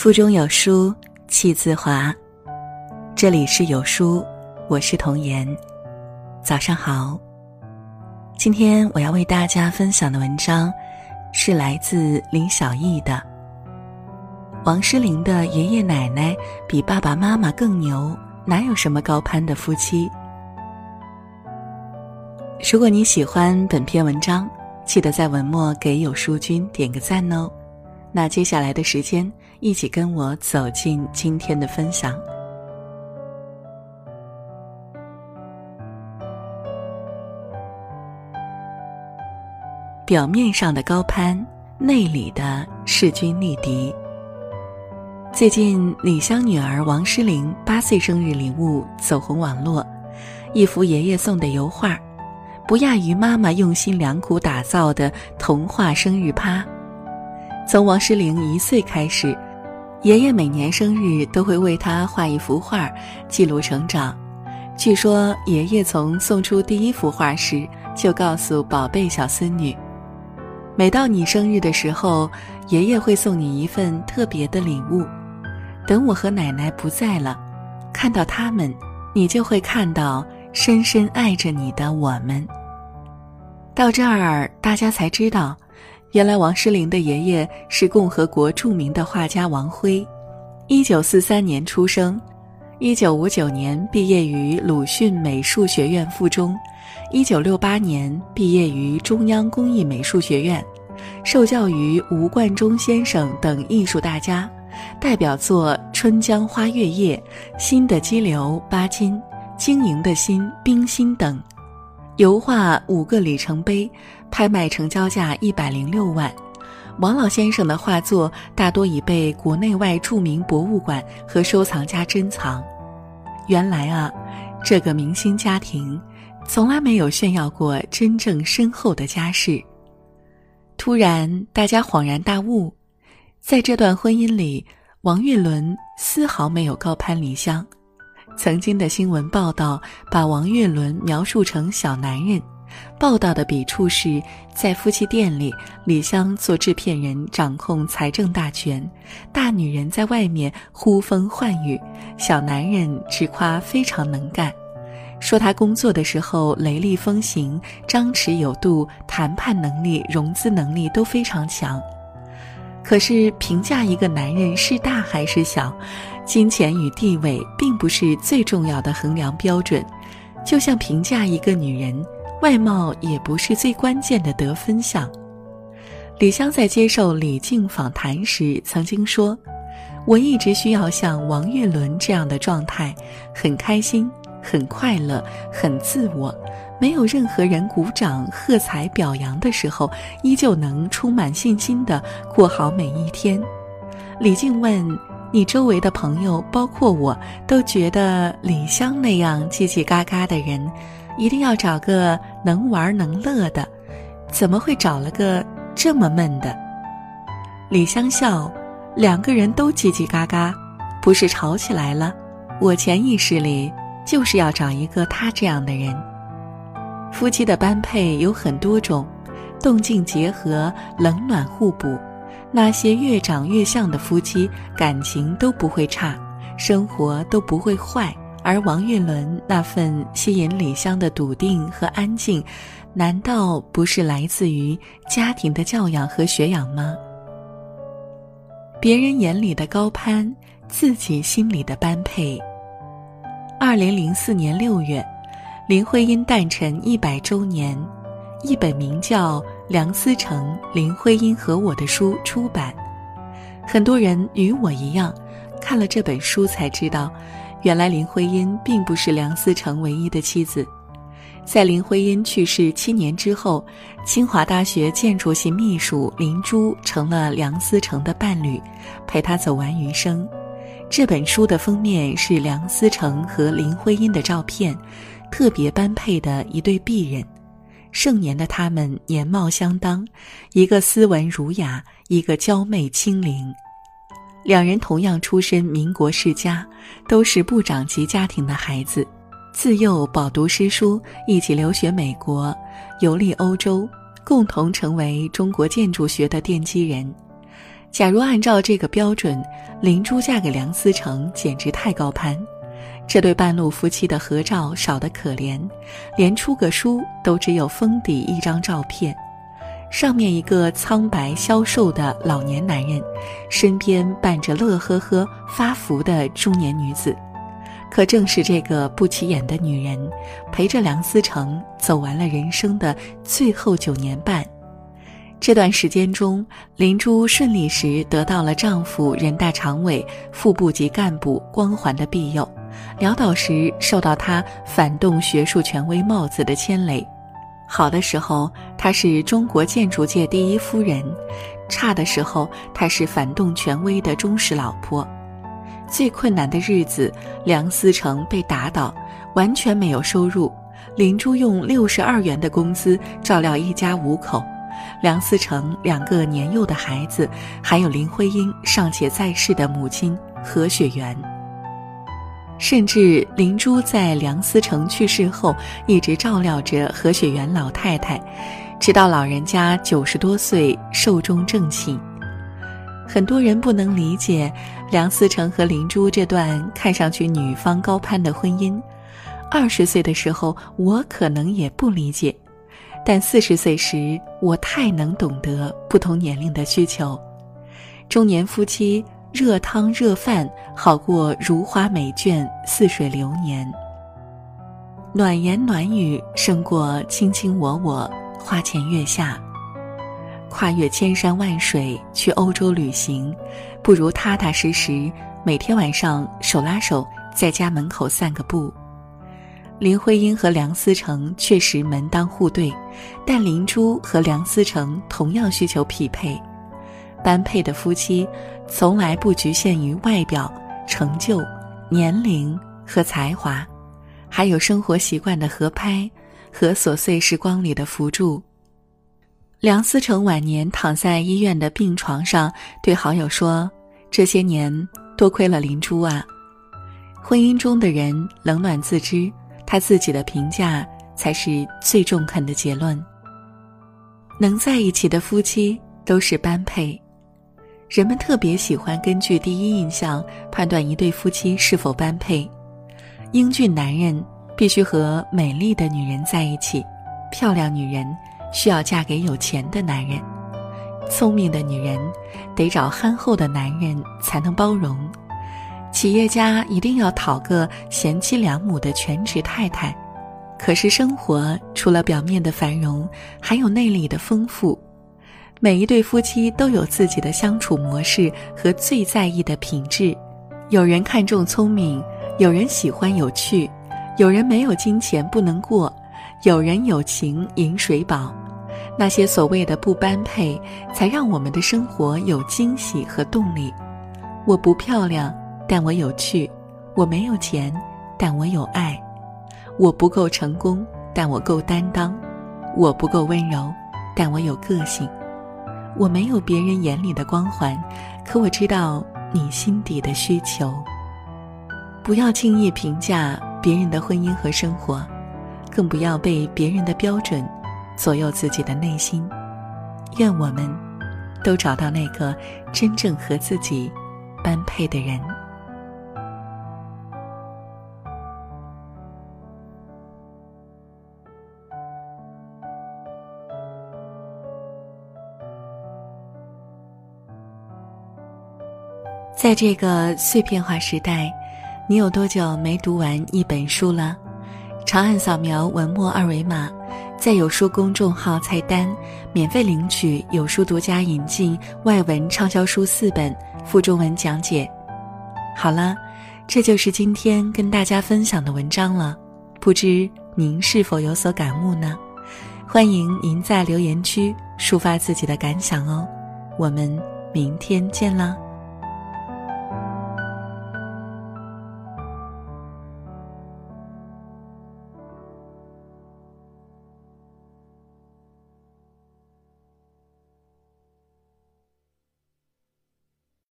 腹中有书气自华。这里是有书，我是童言。早上好。今天我要为大家分享的文章，是来自林小艺的。王诗龄的爷爷奶奶比爸爸妈妈更牛，哪有什么高攀的夫妻？如果你喜欢本篇文章，记得在文末给有书君点个赞哦。那接下来的时间，一起跟我走进今天的分享。表面上的高攀，内里的势均力敌。最近，李湘女儿王诗龄八岁生日礼物走红网络，一幅爷爷送的油画，不亚于妈妈用心良苦打造的童话生日趴。从王诗龄一岁开始，爷爷每年生日都会为她画一幅画，记录成长。据说，爷爷从送出第一幅画时就告诉宝贝小孙女：“每到你生日的时候，爷爷会送你一份特别的礼物。等我和奶奶不在了，看到他们，你就会看到深深爱着你的我们。”到这儿，大家才知道。原来王诗龄的爷爷是共和国著名的画家王辉，一九四三年出生，一九五九年毕业于鲁迅美术学院附中，一九六八年毕业于中央工艺美术学院，受教于吴冠中先生等艺术大家，代表作《春江花月夜》《心的激流》《巴金》《经营的心》《冰心》等。油画《五个里程碑》拍卖成交价一百零六万。王老先生的画作大多已被国内外著名博物馆和收藏家珍藏。原来啊，这个明星家庭从来没有炫耀过真正深厚的家世。突然，大家恍然大悟，在这段婚姻里，王岳伦丝毫没有高攀李湘。曾经的新闻报道把王岳伦描述成小男人，报道的笔触是在夫妻店里，李湘做制片人，掌控财政大权，大女人在外面呼风唤雨，小男人直夸非常能干，说他工作的时候雷厉风行，张弛有度，谈判能力、融资能力都非常强。可是评价一个男人是大还是小？金钱与地位并不是最重要的衡量标准，就像评价一个女人，外貌也不是最关键的得分项。李湘在接受李静访谈时曾经说：“我一直需要像王岳伦这样的状态，很开心、很快乐、很自我，没有任何人鼓掌、喝彩、表扬的时候，依旧能充满信心地过好每一天。”李静问。你周围的朋友，包括我都觉得李湘那样叽叽嘎嘎的人，一定要找个能玩能乐的，怎么会找了个这么闷的？李湘笑，两个人都叽叽嘎嘎，不是吵起来了？我潜意识里就是要找一个他这样的人。夫妻的般配有很多种，动静结合，冷暖互补。那些越长越像的夫妻，感情都不会差，生活都不会坏。而王岳伦那份吸引李湘的笃定和安静，难道不是来自于家庭的教养和学养吗？别人眼里的高攀，自己心里的般配。二零零四年六月，林徽因诞辰一百周年。一本名叫《梁思成、林徽因和我的书》出版，很多人与我一样，看了这本书才知道，原来林徽因并不是梁思成唯一的妻子。在林徽因去世七年之后，清华大学建筑系秘书林珠成了梁思成的伴侣，陪他走完余生。这本书的封面是梁思成和林徽因的照片，特别般配的一对璧人。盛年的他们年貌相当，一个斯文儒雅，一个娇媚清灵。两人同样出身民国世家，都是部长级家庭的孩子，自幼饱读诗书，一起留学美国，游历欧洲，共同成为中国建筑学的奠基人。假如按照这个标准，林珠嫁给梁思成简直太高攀。这对半路夫妻的合照少得可怜，连出个书都只有封底一张照片，上面一个苍白消瘦的老年男人，身边伴着乐呵呵发福的中年女子。可正是这个不起眼的女人，陪着梁思成走完了人生的最后九年半。这段时间中，林珠顺利时得到了丈夫人大常委、副部级干部光环的庇佑，潦倒时受到他反动学术权威帽子的牵累。好的时候，她是中国建筑界第一夫人；差的时候，她是反动权威的忠实老婆。最困难的日子，梁思成被打倒，完全没有收入，林珠用六十二元的工资照料一家五口。梁思成两个年幼的孩子，还有林徽因尚且在世的母亲何雪媛。甚至林珠在梁思成去世后，一直照料着何雪媛老太太，直到老人家九十多岁寿终正寝。很多人不能理解梁思成和林珠这段看上去女方高攀的婚姻。二十岁的时候，我可能也不理解。但四十岁时，我太能懂得不同年龄的需求。中年夫妻热汤热饭好过如花美眷似水流年。暖言暖语胜过卿卿我我花前月下。跨越千山万水去欧洲旅行，不如踏踏实实每天晚上手拉手在家门口散个步。林徽因和梁思成确实门当户对，但林珠和梁思成同样需求匹配。般配的夫妻，从来不局限于外表、成就、年龄和才华，还有生活习惯的合拍和琐碎时光里的扶助。梁思成晚年躺在医院的病床上，对好友说：“这些年多亏了林珠啊。”婚姻中的人冷暖自知。他自己的评价才是最中肯的结论。能在一起的夫妻都是般配，人们特别喜欢根据第一印象判断一对夫妻是否般配。英俊男人必须和美丽的女人在一起，漂亮女人需要嫁给有钱的男人，聪明的女人得找憨厚的男人才能包容。企业家一定要讨个贤妻良母的全职太太，可是生活除了表面的繁荣，还有内里的丰富。每一对夫妻都有自己的相处模式和最在意的品质。有人看重聪明，有人喜欢有趣，有人没有金钱不能过，有人有情饮水饱。那些所谓的不般配，才让我们的生活有惊喜和动力。我不漂亮。但我有趣，我没有钱，但我有爱；我不够成功，但我够担当；我不够温柔，但我有个性；我没有别人眼里的光环，可我知道你心底的需求。不要轻易评价别人的婚姻和生活，更不要被别人的标准左右自己的内心。愿我们都找到那个真正和自己般配的人。在这个碎片化时代，你有多久没读完一本书了？长按扫描文末二维码，在有书公众号菜单免费领取有书独家引进外文畅销书四本附中文讲解。好了，这就是今天跟大家分享的文章了，不知您是否有所感悟呢？欢迎您在留言区抒发自己的感想哦。我们明天见啦！